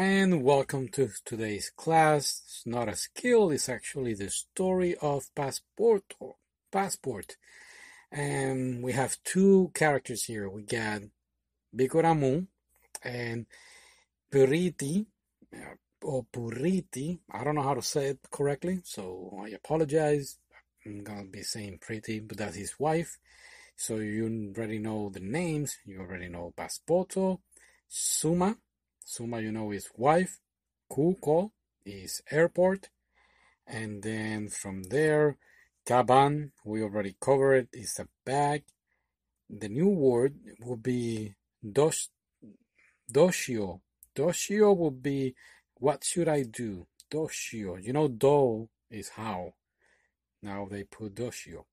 And welcome to today's class. It's not a skill, it's actually the story of Passporto. Passport. And we have two characters here. We got Bikoramu and Puriti, uh, or Puriti. I don't know how to say it correctly, so I apologize. I'm gonna be saying Pretty, but that's his wife. So you already know the names. You already know Passporto, Suma, Suma, you know, is wife. Kuko is airport. And then from there, Kaban, we already covered, is a bag. The new word would be dos, doshio. Doshio would be what should I do? Doshio. You know, do is how. Now they put doshio.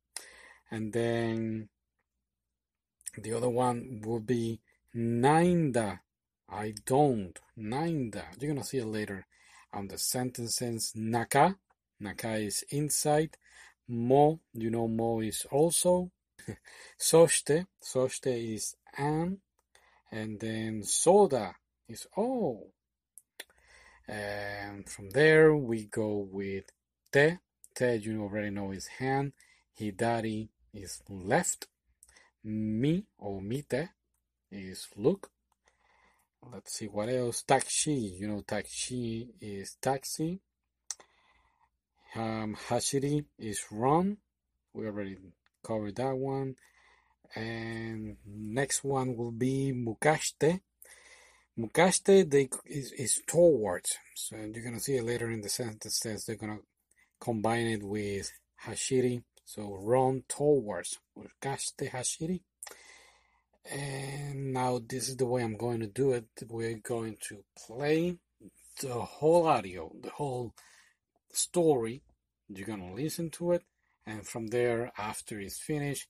And then the other one would be nainda. I don't. Nainda. You're gonna see it later on the sentences. Naka. Naka is inside. Mo. You know mo is also. Soshte. Soshte is and. And then soda is oh. And from there we go with te. Te you already know is hand. Hidari is left. Mi or mite is look. Let's see what else. Taxi, you know, taxi is taxi. Um, hashiri is run. We already covered that one. And next one will be mukashte. Mukashte they is, is towards. So you're gonna see it later in the sentences. They're gonna combine it with hashiri. So run towards. Mukashte hashiri. And now this is the way I'm going to do it. We're going to play the whole audio, the whole story. You're going to listen to it. And from there, after it's finished,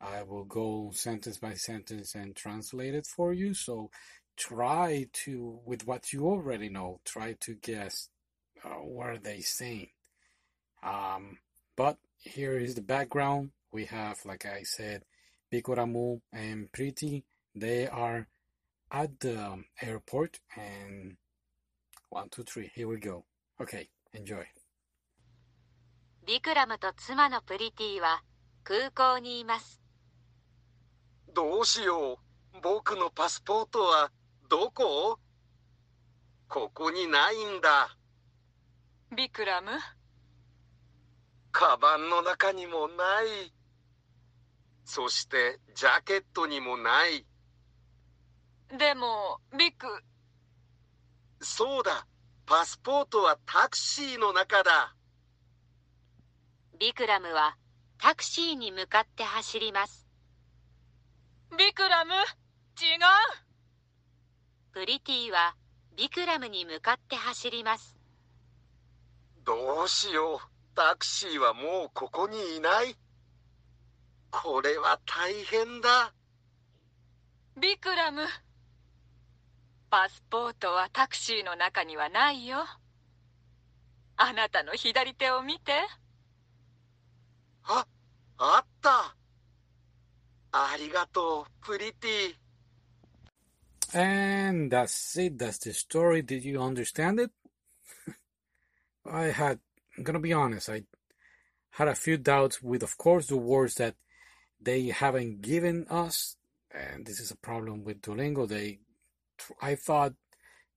I will go sentence by sentence and translate it for you. So try to, with what you already know, try to guess uh, what are they saying. Um, but here is the background. We have, like I said, Bikoramu and Pretty, they are at the airport and one, two, three, here we go. Okay, enjoy. ビクラムと妻のプリティは空港にいます。どうしよう。僕のパスポートはどこここにないんだ。ビクラムカバンの中にもない。そしてジャケットにもない。でもビクそうだ。パスポートはタクシーの中だ。ビクラムはタクシーに向かって走ります。ビクラム？違うプリティはビクラムに向かって走ります。どうしよう。タクシーはもうここにいない。これは大変だ。ビクラムパスポートはタクシーの中にはないよあなたの左手を見てあ、あった。ありがとう、プリティ。And that's it. That's the story. Did you understand it? I had, I'm gonna be honest, I had a few doubts with, of course, the words that they haven't given us. And this is a problem with Duolingo. They, I thought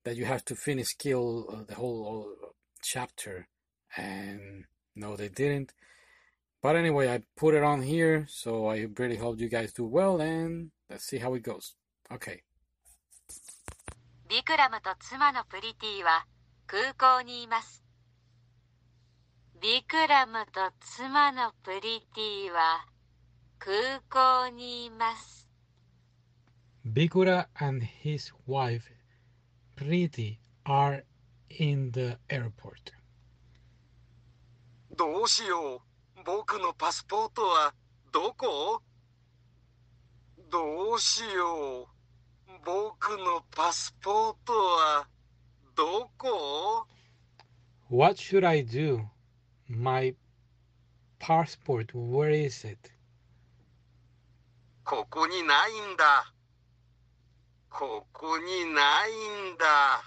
that you have to finish skill uh, the whole uh, chapter, and no, they didn't. But anyway, I put it on here, so I really hope you guys do well, and let's see how it goes. Okay. ビクラムと妻のプリティは空港にいます。ビクラムと妻のプリティは 空港にいます。Bikura and his wife Priti are in the airport. どうしよう。僕のパスポートはどこどうしよう。僕のパスポートはどこ What should I do? My passport, where is it? ここにないんだ。ここにないんだ。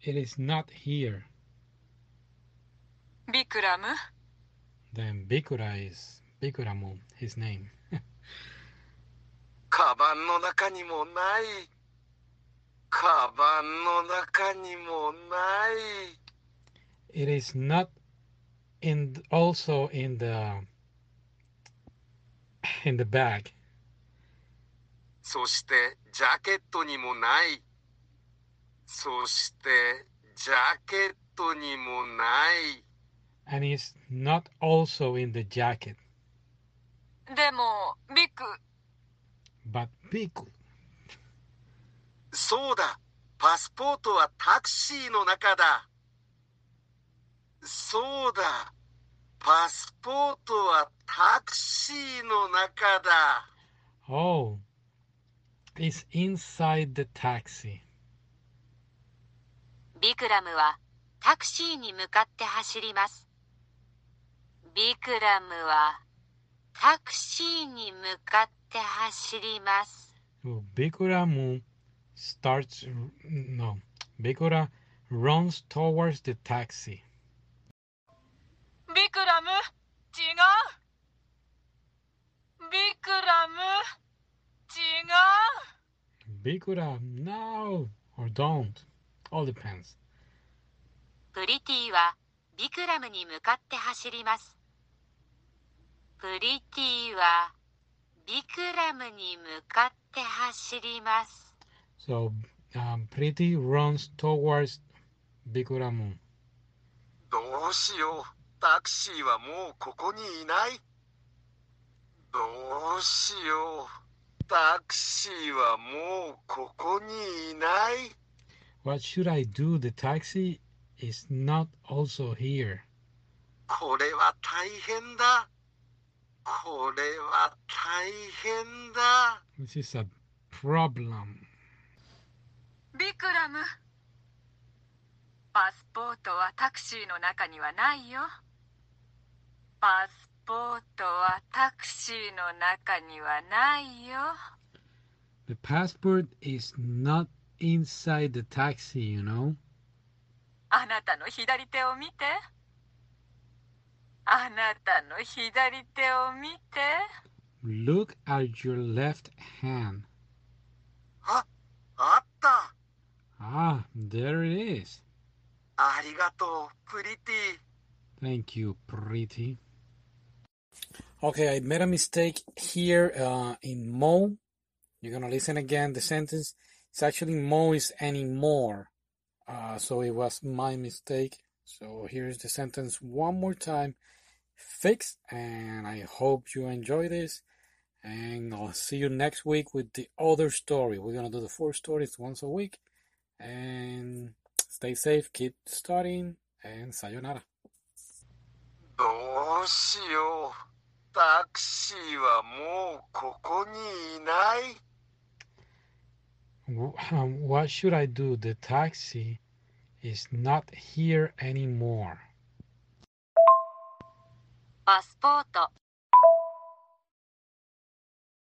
It is not here. ビクラム Then Bikura is Bikuramu, his name. カバンの中にもない。カバンの中にもない。It is not in also in the in the bag. そしてジャケットにもない。そしてジャケットにもない。And it's not also in the jacket. でもビク But Biku, そうだ。パスポートはタクシーの中だ。そうだ。パスポートはタクシーの中だ。oh, is inside the taxi. ビクラムはタクシーに向かって走ります。ビクラムはタクシーに向かって走ります。ビクラム starts no ビクラ runs towards the taxi。ビクラム違う。違う Bikura, no or don't. All depends. プリティはビクラムに向かって走ります。プリティはビクラムに向かって走ります。So um, Pretty runs towards Bikuramu. どうしよう。タクシーはもうここにいない。どうしよう。タクシーはもうここにいない。What should I do? The taxi is not also here. これは大変だ。これは大変だ。This is a problem. ビクラムパスポートはタクシーの中にはないよパスポートはタクシーの中にはないよ The passport is not inside the taxi, you know? あなたの左手を見てあなたの左手を見て Look at your left hand. あ、あった。 Ah, there it is. ありがとう、プリティ。 Thank you, Pretty. Okay, I made a mistake here uh, in Mo. You're gonna listen again. The sentence it's actually Mo is anymore. Uh, so it was my mistake. So here's the sentence one more time, fixed. And I hope you enjoy this. And I'll see you next week with the other story. We're gonna do the four stories once a week. And stay safe, keep studying, and sayonara. どうしよう。タクシーはもうここにいない。 W- um, what should I do? The taxi is not here anymore. パスポート